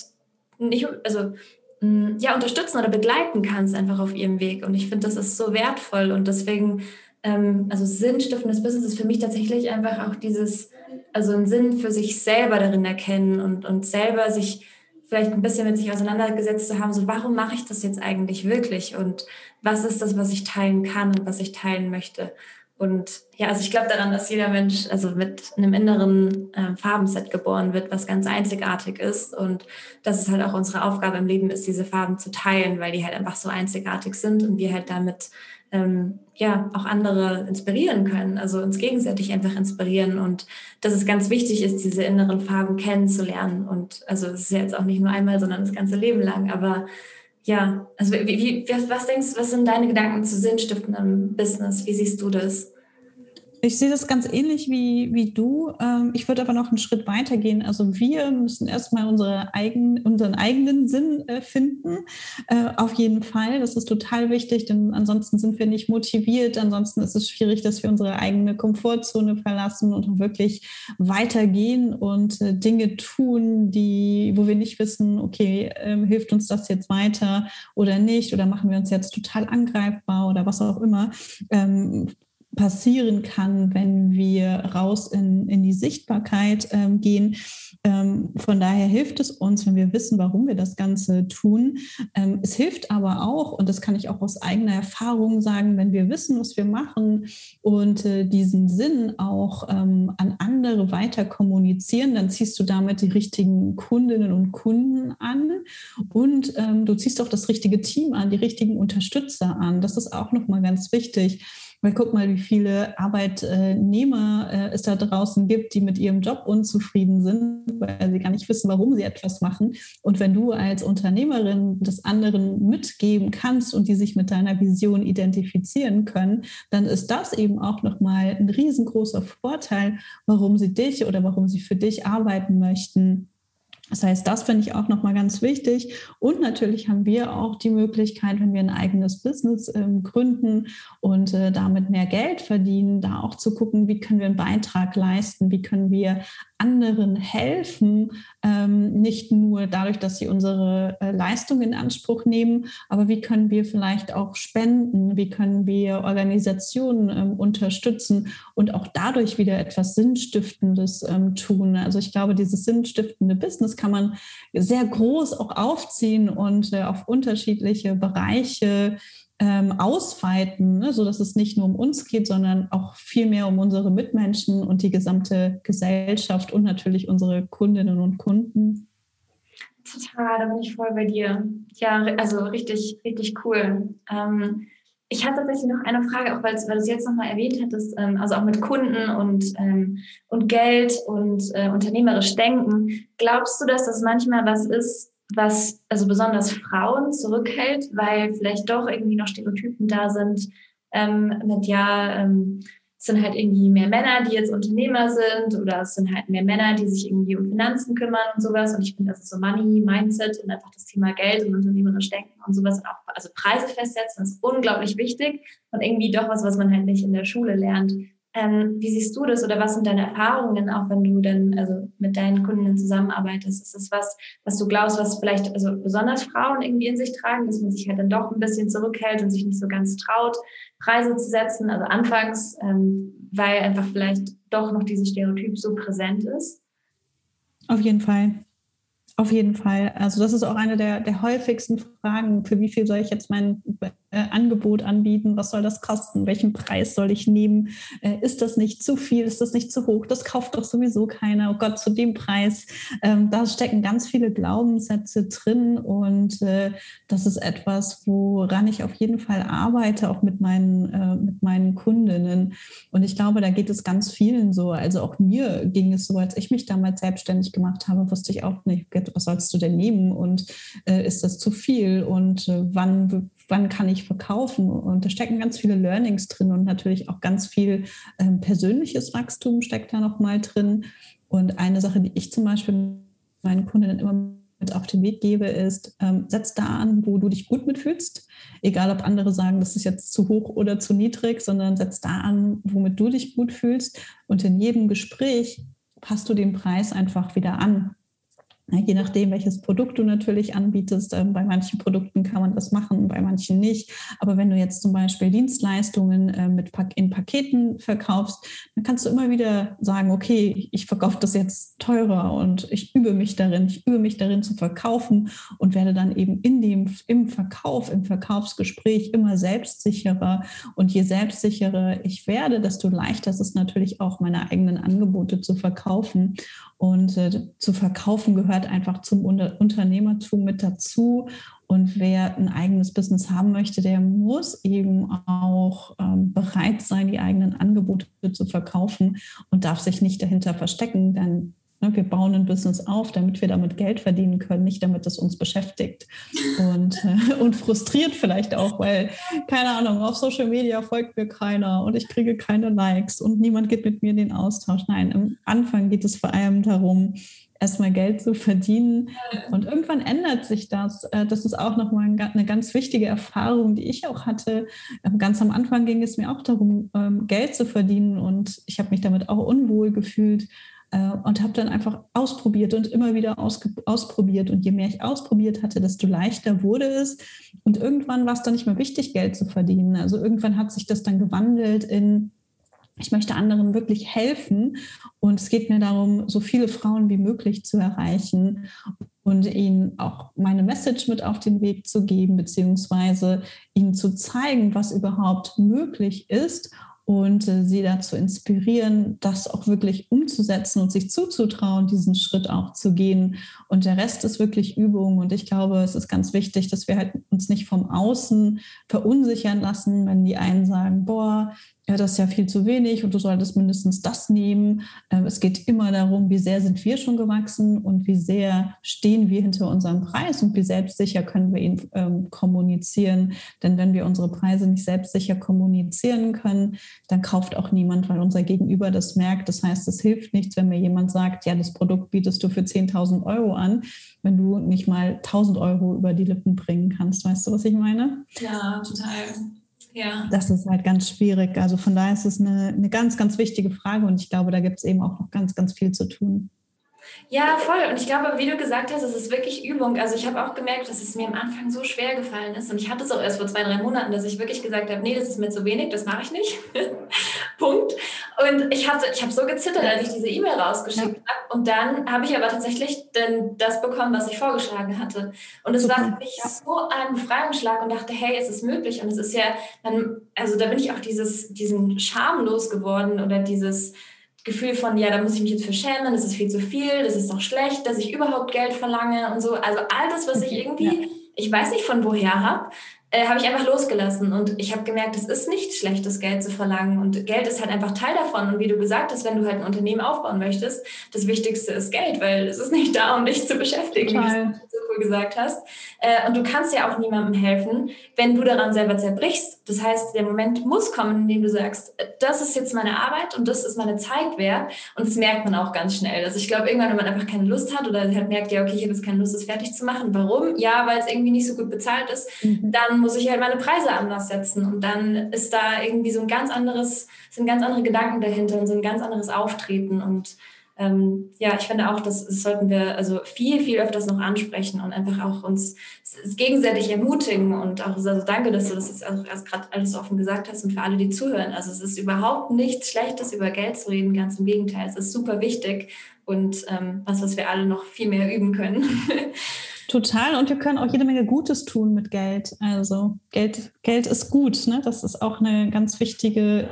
nicht, also ja, unterstützen oder begleiten kannst einfach auf ihrem Weg. Und ich finde, das ist so wertvoll und deswegen ähm, also sinnstiftendes Business ist für mich tatsächlich einfach auch dieses, also einen Sinn für sich selber darin erkennen und, und selber sich vielleicht ein bisschen mit sich auseinandergesetzt zu haben, so warum mache ich das jetzt eigentlich wirklich und was ist das, was ich teilen kann und was ich teilen möchte. Und ja, also ich glaube daran, dass jeder Mensch also mit einem inneren äh, Farbenset geboren wird, was ganz einzigartig ist. Und dass es halt auch unsere Aufgabe im Leben ist, diese Farben zu teilen, weil die halt einfach so einzigartig sind und wir halt damit ähm, ja auch andere inspirieren können, also uns gegenseitig einfach inspirieren. Und dass es ganz wichtig ist, diese inneren Farben kennenzulernen. Und also es ist ja jetzt auch nicht nur einmal, sondern das ganze Leben lang, aber ja, also wie, wie, was denkst du, was sind deine Gedanken zu sinnstiftendem Business? Wie siehst du das? Ich sehe das ganz ähnlich wie, wie du. Ähm, ich würde aber noch einen Schritt weiter gehen. Also wir müssen erstmal unsere eigen, unseren eigenen Sinn äh, finden. Äh, auf jeden Fall. Das ist total wichtig, denn ansonsten sind wir nicht motiviert. Ansonsten ist es schwierig, dass wir unsere eigene Komfortzone verlassen und wirklich weitergehen und äh, Dinge tun, die, wo wir nicht wissen, okay, ähm, hilft uns das jetzt weiter oder nicht? Oder machen wir uns jetzt total angreifbar oder was auch immer ähm, passieren kann, wenn wir raus in, in die Sichtbarkeit ähm, gehen. Ähm, von daher hilft es uns, wenn wir wissen, warum wir das Ganze tun. Ähm, es hilft aber auch, und das kann ich auch aus eigener Erfahrung sagen, wenn wir wissen, was wir machen und äh, diesen Sinn auch ähm, an andere weiter kommunizieren, dann ziehst du damit die richtigen Kundinnen und Kunden an und ähm, du ziehst auch das richtige Team an, die richtigen Unterstützer an. Das ist auch nochmal ganz wichtig weil guck mal, wie viele Arbeitnehmer äh, es da draußen gibt, die mit ihrem Job unzufrieden sind, weil sie gar nicht wissen, warum sie etwas machen. Und wenn du als Unternehmerin das anderen mitgeben kannst und die sich mit deiner Vision identifizieren können, dann ist das eben auch nochmal ein riesengroßer Vorteil, warum sie dich oder warum sie für dich arbeiten möchten. Das heißt, das finde ich auch nochmal ganz wichtig. Und natürlich haben wir auch die Möglichkeit, wenn wir ein eigenes Business ähm, gründen und äh, damit mehr Geld verdienen, da auch zu gucken, wie können wir einen Beitrag leisten, wie können wir anderen helfen, ähm, nicht nur dadurch, dass sie unsere äh, Leistung in Anspruch nehmen, aber wie können wir vielleicht auch spenden, wie können wir Organisationen ähm, unterstützen und auch dadurch wieder etwas Sinnstiftendes ähm, tun. Also ich glaube, dieses sinnstiftende Business kann man sehr groß auch aufziehen und äh, auf unterschiedliche Bereiche ähm, ausweiten, ne, sodass es nicht nur um uns geht, sondern auch viel mehr um unsere Mitmenschen und die gesamte Gesellschaft und natürlich unsere Kundinnen und Kunden. Total, da bin ich voll bei dir. Ja, also richtig, richtig cool. Ähm, ich hatte tatsächlich noch eine Frage, auch weil, du es jetzt nochmal erwähnt hattest, ähm, also auch mit Kunden und, ähm, und Geld und äh, unternehmerisch denken. Glaubst du, dass das manchmal was ist, was also besonders Frauen zurückhält, weil vielleicht doch irgendwie noch Stereotypen da sind ähm, mit ja, ähm, es sind halt irgendwie mehr Männer, die jetzt Unternehmer sind oder es sind halt mehr Männer, die sich irgendwie um Finanzen kümmern und sowas. Und ich finde, das ist so Money, Mindset und einfach das Thema Geld und unternehmerisch denken und sowas und auch also Preise festsetzen ist unglaublich wichtig und irgendwie doch was, was man halt nicht in der Schule lernt. Ähm, wie siehst du das oder was sind deine Erfahrungen, auch wenn du dann also mit deinen Kunden zusammenarbeitest? Ist das was, was du glaubst, was vielleicht also besonders Frauen irgendwie in sich tragen, dass man sich halt dann doch ein bisschen zurückhält und sich nicht so ganz traut, Preise zu setzen, also anfangs, ähm, weil einfach vielleicht doch noch dieses Stereotyp so präsent ist? Auf jeden Fall. Auf jeden Fall. Also das ist auch eine der, der häufigsten Fragen. Für wie viel soll ich jetzt mein äh, Angebot anbieten? Was soll das kosten? Welchen Preis soll ich nehmen? Äh, ist das nicht zu viel? Ist das nicht zu hoch? Das kauft doch sowieso keiner. Oh Gott, zu dem Preis. Ähm, da stecken ganz viele Glaubenssätze drin und äh, das ist etwas, woran ich auf jeden Fall arbeite, auch mit meinen, äh, mit meinen Kundinnen. Und ich glaube, da geht es ganz vielen so. Also auch mir ging es so, als ich mich damals selbstständig gemacht habe, wusste ich auch nicht, was sollst du denn nehmen und äh, ist das zu viel und äh, wann, wann kann ich verkaufen? Und da stecken ganz viele Learnings drin und natürlich auch ganz viel ähm, persönliches Wachstum steckt da nochmal drin. Und eine Sache, die ich zum Beispiel meinen Kundinnen immer mit auf den Weg gebe, ist, ähm, setz da an, wo du dich gut mitfühlst. Egal, ob andere sagen, das ist jetzt zu hoch oder zu niedrig, sondern setz da an, womit du dich gut fühlst. Und in jedem Gespräch passt du den Preis einfach wieder an. Je nachdem, welches Produkt du natürlich anbietest. Ähm, bei manchen Produkten kann man das machen, bei manchen nicht. Aber wenn du jetzt zum Beispiel Dienstleistungen äh, mit in Paketen verkaufst, dann kannst du immer wieder sagen, okay, ich verkaufe das jetzt teurer und ich übe mich darin, ich übe mich darin zu verkaufen und werde dann eben in dem, im Verkauf, im Verkaufsgespräch immer selbstsicherer. Und je selbstsicherer ich werde, desto leichter ist es natürlich auch, meine eigenen Angebote zu verkaufen. Und äh, zu verkaufen gehört einfach zum Unter Unternehmertum mit dazu. Und wer ein eigenes Business haben möchte, der muss eben auch ähm, bereit sein, die eigenen Angebote zu verkaufen und darf sich nicht dahinter verstecken, denn wir bauen ein Business auf, damit wir damit Geld verdienen können, nicht damit es uns beschäftigt und, äh, und frustriert vielleicht auch, weil, keine Ahnung, auf Social Media folgt mir keiner und ich kriege keine Likes und niemand geht mit mir in den Austausch. Nein, am Anfang geht es vor allem darum, erstmal Geld zu verdienen. Und irgendwann ändert sich das. Äh, das ist auch nochmal eine ganz wichtige Erfahrung, die ich auch hatte. Ähm, ganz am Anfang ging es mir auch darum, ähm, Geld zu verdienen und ich habe mich damit auch unwohl gefühlt und habe dann einfach ausprobiert und immer wieder ausprobiert. Und je mehr ich ausprobiert hatte, desto leichter wurde es. Und irgendwann war es dann nicht mehr wichtig, Geld zu verdienen. Also irgendwann hat sich das dann gewandelt in, ich möchte anderen wirklich helfen. Und es geht mir darum, so viele Frauen wie möglich zu erreichen und ihnen auch meine Message mit auf den Weg zu geben, beziehungsweise ihnen zu zeigen, was überhaupt möglich ist und äh, sie dazu inspirieren, das auch wirklich umzusetzen und sich zuzutrauen, diesen Schritt auch zu gehen. Und der Rest ist wirklich Übung. Und ich glaube, es ist ganz wichtig, dass wir halt uns nicht vom Außen verunsichern lassen, wenn die einen sagen, boah, ja, das ist ja viel zu wenig und du solltest mindestens das nehmen. Ähm, es geht immer darum, wie sehr sind wir schon gewachsen und wie sehr stehen wir hinter unserem Preis und wie selbstsicher können wir ihn ähm, kommunizieren. Denn wenn wir unsere Preise nicht selbstsicher kommunizieren können, dann kauft auch niemand, weil unser Gegenüber das merkt. Das heißt, es hilft nichts, wenn mir jemand sagt, ja, das Produkt bietest du für 10.000 Euro an, wenn du nicht mal 1.000 Euro über die Lippen bringen kannst. Weißt du, was ich meine? Ja, total. Ja. Das ist halt ganz schwierig. Also von daher ist es eine, eine ganz, ganz wichtige Frage und ich glaube, da gibt es eben auch noch ganz, ganz viel zu tun. Ja, voll. Und ich glaube, wie du gesagt hast, es ist wirklich Übung. Also ich habe auch gemerkt, dass es mir am Anfang so schwer gefallen ist. Und ich hatte es auch erst vor zwei, drei Monaten, dass ich wirklich gesagt habe, nee, das ist mir zu wenig, das mache ich nicht. Punkt. Und ich hatte, ich habe so gezittert, als ich diese E-Mail rausgeschickt ja. habe. Und dann habe ich aber tatsächlich denn das bekommen, was ich vorgeschlagen hatte. Und es Super. war für mich so ein Befreiungsschlag und dachte, hey, es ist möglich. Und es ist ja, dann, also da bin ich auch dieses, diesen Charme losgeworden oder dieses Gefühl von, ja, da muss ich mich jetzt für schämen, das ist viel zu viel, das ist doch schlecht, dass ich überhaupt Geld verlange und so. Also all das, was ich irgendwie, ja. ich weiß nicht von woher habe, äh, habe ich einfach losgelassen und ich habe gemerkt, es ist nicht schlecht, das Geld zu verlangen und Geld ist halt einfach Teil davon und wie du gesagt hast, wenn du halt ein Unternehmen aufbauen möchtest, das Wichtigste ist Geld, weil es ist nicht da, um dich zu beschäftigen, Total. wie du so cool gesagt hast äh, und du kannst ja auch niemandem helfen, wenn du daran selber zerbrichst. Das heißt, der Moment muss kommen, in dem du sagst, das ist jetzt meine Arbeit und das ist meine Zeit wert und das merkt man auch ganz schnell. Also ich glaube, irgendwann, wenn man einfach keine Lust hat oder halt merkt, ja, okay, ich habe jetzt keine Lust, das fertig zu machen. Warum? Ja, weil es irgendwie nicht so gut bezahlt ist. Mhm. Dann muss ich halt meine Preise anders setzen. Und dann ist da irgendwie so ein ganz anderes, sind ganz andere Gedanken dahinter und so ein ganz anderes Auftreten. Und ähm, ja, ich finde auch, das, sollten wir also viel, viel öfters noch ansprechen und einfach auch uns gegenseitig ermutigen. Und auch also danke, dass du das jetzt also gerade alles offen gesagt hast und für alle, die zuhören. Also es ist überhaupt nichts Schlechtes, über Geld zu reden, ganz im Gegenteil. Es ist super wichtig und ähm, was, was wir alle noch viel mehr üben können. Total. Und wir können auch jede Menge Gutes tun mit Geld. Also Geld, Geld ist gut. Ne? Das ist auch eine ganz wichtige,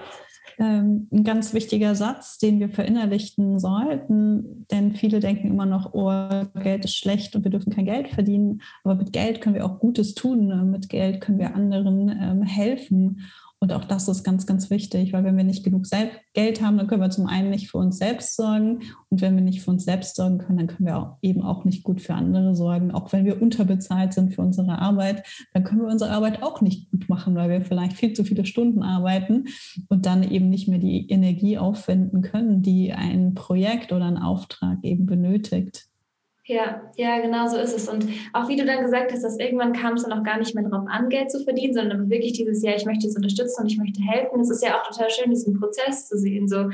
ähm, ein ganz wichtiger Satz, den wir verinnerlichten sollten. Denn viele denken immer noch, oh, Geld ist schlecht und wir dürfen kein Geld verdienen. Aber mit Geld können wir auch Gutes tun. Ne? Mit Geld können wir anderen ähm, helfen. Und auch das ist ganz, ganz wichtig, weil wenn wir nicht genug Geld haben, dann können wir zum einen nicht für uns selbst sorgen. Und wenn wir nicht für uns selbst sorgen können, dann können wir auch eben auch nicht gut für andere sorgen. Auch wenn wir unterbezahlt sind für unsere Arbeit, dann können wir unsere Arbeit auch nicht gut machen, weil wir vielleicht viel zu viele Stunden arbeiten und dann eben nicht mehr die Energie aufwenden können, die ein Projekt oder ein Auftrag eben benötigt. Ja, ja, genau so ist es. Und auch wie du dann gesagt hast, dass irgendwann kam es dann auch gar nicht mehr darauf an, Geld zu verdienen, sondern wirklich dieses, ja, ich möchte jetzt unterstützen und ich möchte helfen. Es ist ja auch total schön, diesen Prozess zu sehen. So,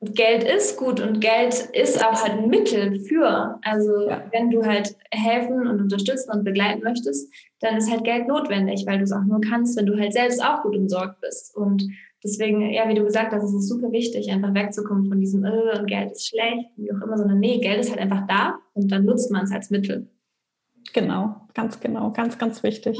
Geld ist gut und Geld ist auch halt ein Mittel für. Also ja. wenn du halt helfen und unterstützen und begleiten möchtest, dann ist halt Geld notwendig, weil du es auch nur kannst, wenn du halt selbst auch gut umsorgt bist. Und deswegen, ja, wie du gesagt hast, ist es super wichtig, einfach wegzukommen von diesem, äh, und Geld ist schlecht, wie auch immer, sondern nee, Geld ist halt einfach da und dann nutzt man es als Mittel. Genau, ganz genau, ganz, ganz wichtig.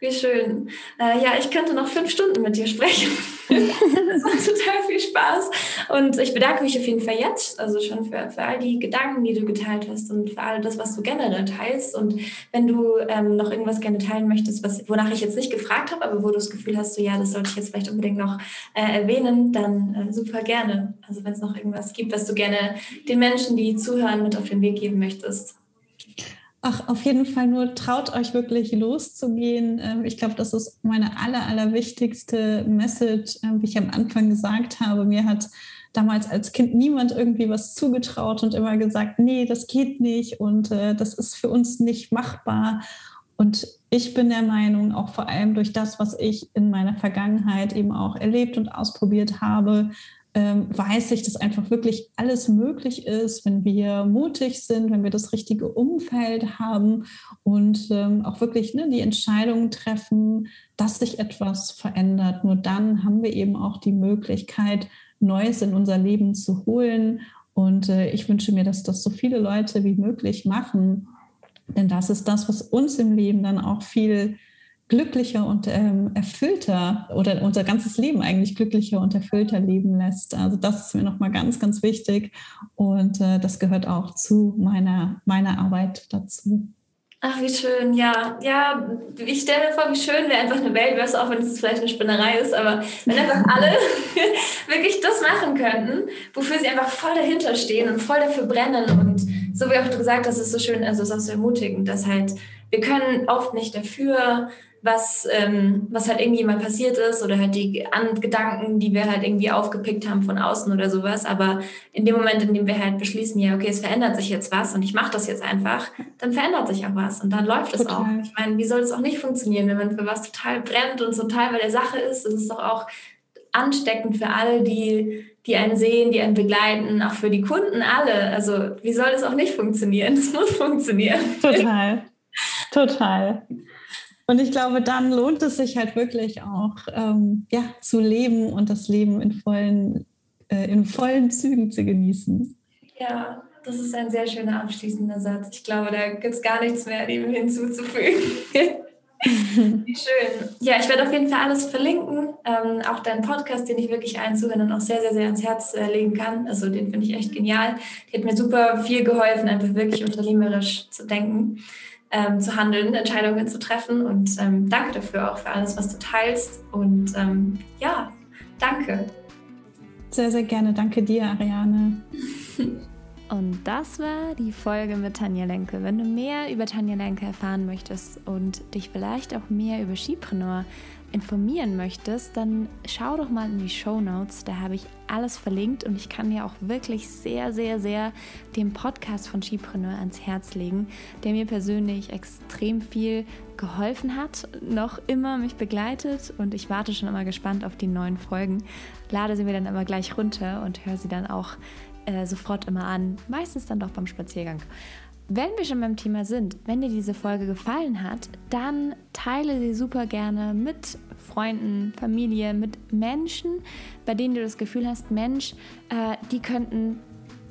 Wie schön. Äh, ja, ich könnte noch fünf Stunden mit dir sprechen. das macht total viel Spaß. Und ich bedanke mich auf jeden Fall jetzt, also schon für, für all die Gedanken, die du geteilt hast und für all das, was du generell teilst. Und wenn du ähm, noch irgendwas gerne teilen möchtest, was, wonach ich jetzt nicht gefragt habe, aber wo du das Gefühl hast, so, ja, das sollte ich jetzt vielleicht unbedingt noch äh, erwähnen, dann äh, super gerne. Also wenn es noch irgendwas gibt, was du gerne den Menschen, die zuhören, mit auf den Weg geben möchtest. Ach, auf jeden Fall nur traut euch wirklich loszugehen. Ähm, ich glaube, das ist meine aller, aller wichtigste Message, ähm, wie ich am Anfang gesagt habe. Mir hat damals als Kind niemand irgendwie was zugetraut und immer gesagt, nee, das geht nicht und äh, das ist für uns nicht machbar. Und ich bin der Meinung, auch vor allem durch das, was ich in meiner Vergangenheit eben auch erlebt und ausprobiert habe, ähm, weiß ich, dass einfach wirklich alles möglich ist, wenn wir mutig sind, wenn wir das richtige Umfeld haben und ähm, auch wirklich ne, die Entscheidungen treffen, dass sich etwas verändert. Nur dann haben wir eben auch die Möglichkeit, Neues in unser Leben zu holen. Und äh, ich wünsche mir, dass das so viele Leute wie möglich machen. Denn das ist das, was uns im Leben dann auch viel glücklicher und ähm, erfüllter oder unser ganzes Leben eigentlich glücklicher und erfüllter leben lässt. Also das ist mir nochmal ganz, ganz wichtig und äh, das gehört auch zu meiner, meiner Arbeit dazu. Ach, wie schön, ja. Ja, ich stelle mir vor, wie schön wäre einfach eine Welt, du, auch wenn es vielleicht eine Spinnerei ist, aber wenn einfach alle wirklich das machen könnten, wofür sie einfach voll dahinter stehen und voll dafür brennen und so wie auch du gesagt hast, ist so schön, also es ist auch so ermutigend, dass halt wir können oft nicht dafür, was, ähm, was halt irgendwie mal passiert ist oder halt die An Gedanken, die wir halt irgendwie aufgepickt haben von außen oder sowas. Aber in dem Moment, in dem wir halt beschließen, ja, okay, es verändert sich jetzt was und ich mache das jetzt einfach, dann verändert sich auch was und dann läuft es auch. Ich meine, wie soll es auch nicht funktionieren, wenn man für was total brennt und so Teil bei der Sache ist? Das ist doch auch ansteckend für alle, die, die einen sehen, die einen begleiten, auch für die Kunden alle. Also wie soll das auch nicht funktionieren? Es muss funktionieren. Total. Total. Und ich glaube, dann lohnt es sich halt wirklich auch, ähm, ja, zu leben und das Leben in vollen, äh, in vollen Zügen zu genießen. Ja, das ist ein sehr schöner abschließender Satz. Ich glaube, da gibt es gar nichts mehr dem hinzuzufügen. Wie schön. Ja, ich werde auf jeden Fall alles verlinken. Ähm, auch deinen Podcast, den ich wirklich allen Zuhörern auch sehr, sehr, sehr ans Herz äh, legen kann. Also den finde ich echt genial. Die hat mir super viel geholfen, einfach wirklich unternehmerisch zu denken ähm, zu handeln, Entscheidungen zu treffen. Und ähm, danke dafür auch für alles, was du teilst. Und ähm, ja, danke. Sehr, sehr gerne. Danke dir, Ariane. Und das war die Folge mit Tanja Lenke. Wenn du mehr über Tanja Lenke erfahren möchtest und dich vielleicht auch mehr über Skipreneur informieren möchtest, dann schau doch mal in die Show Notes. Da habe ich alles verlinkt und ich kann dir auch wirklich sehr, sehr, sehr den Podcast von Skipreneur ans Herz legen, der mir persönlich extrem viel geholfen hat, noch immer mich begleitet und ich warte schon immer gespannt auf die neuen Folgen. Lade sie mir dann immer gleich runter und höre sie dann auch äh, sofort immer an, meistens dann doch beim Spaziergang. Wenn wir schon beim Thema sind, wenn dir diese Folge gefallen hat, dann teile sie super gerne mit Freunden, Familie, mit Menschen, bei denen du das Gefühl hast, Mensch, äh, die könnten,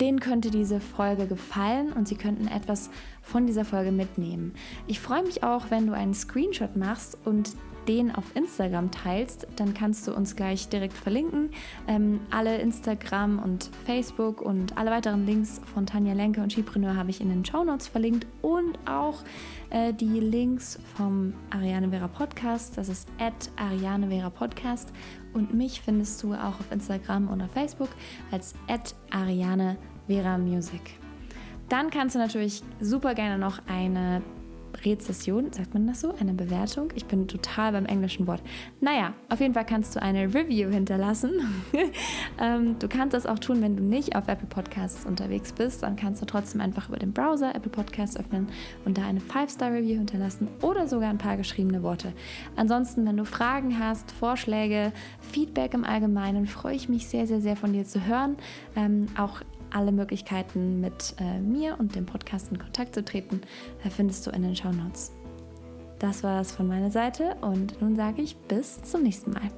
denen könnte diese Folge gefallen und sie könnten etwas von dieser Folge mitnehmen. Ich freue mich auch, wenn du einen Screenshot machst und den auf Instagram teilst, dann kannst du uns gleich direkt verlinken. Ähm, alle Instagram und Facebook und alle weiteren Links von Tanja Lenke und Skipreneur habe ich in den Show Notes verlinkt und auch äh, die Links vom Ariane Vera Podcast. Das ist at Ariane Vera Podcast. Und mich findest du auch auf Instagram und auf Facebook als at Ariane Vera Music. Dann kannst du natürlich super gerne noch eine Rezession, sagt man das so? Eine Bewertung? Ich bin total beim englischen Wort. Naja, auf jeden Fall kannst du eine Review hinterlassen. ähm, du kannst das auch tun, wenn du nicht auf Apple Podcasts unterwegs bist. Dann kannst du trotzdem einfach über den Browser Apple Podcasts öffnen und da eine 5-Star-Review hinterlassen oder sogar ein paar geschriebene Worte. Ansonsten, wenn du Fragen hast, Vorschläge, Feedback im Allgemeinen, freue ich mich sehr, sehr, sehr von dir zu hören. Ähm, auch alle Möglichkeiten mit äh, mir und dem Podcast in Kontakt zu treten, äh, findest du in den Show Notes. Das war es von meiner Seite und nun sage ich bis zum nächsten Mal.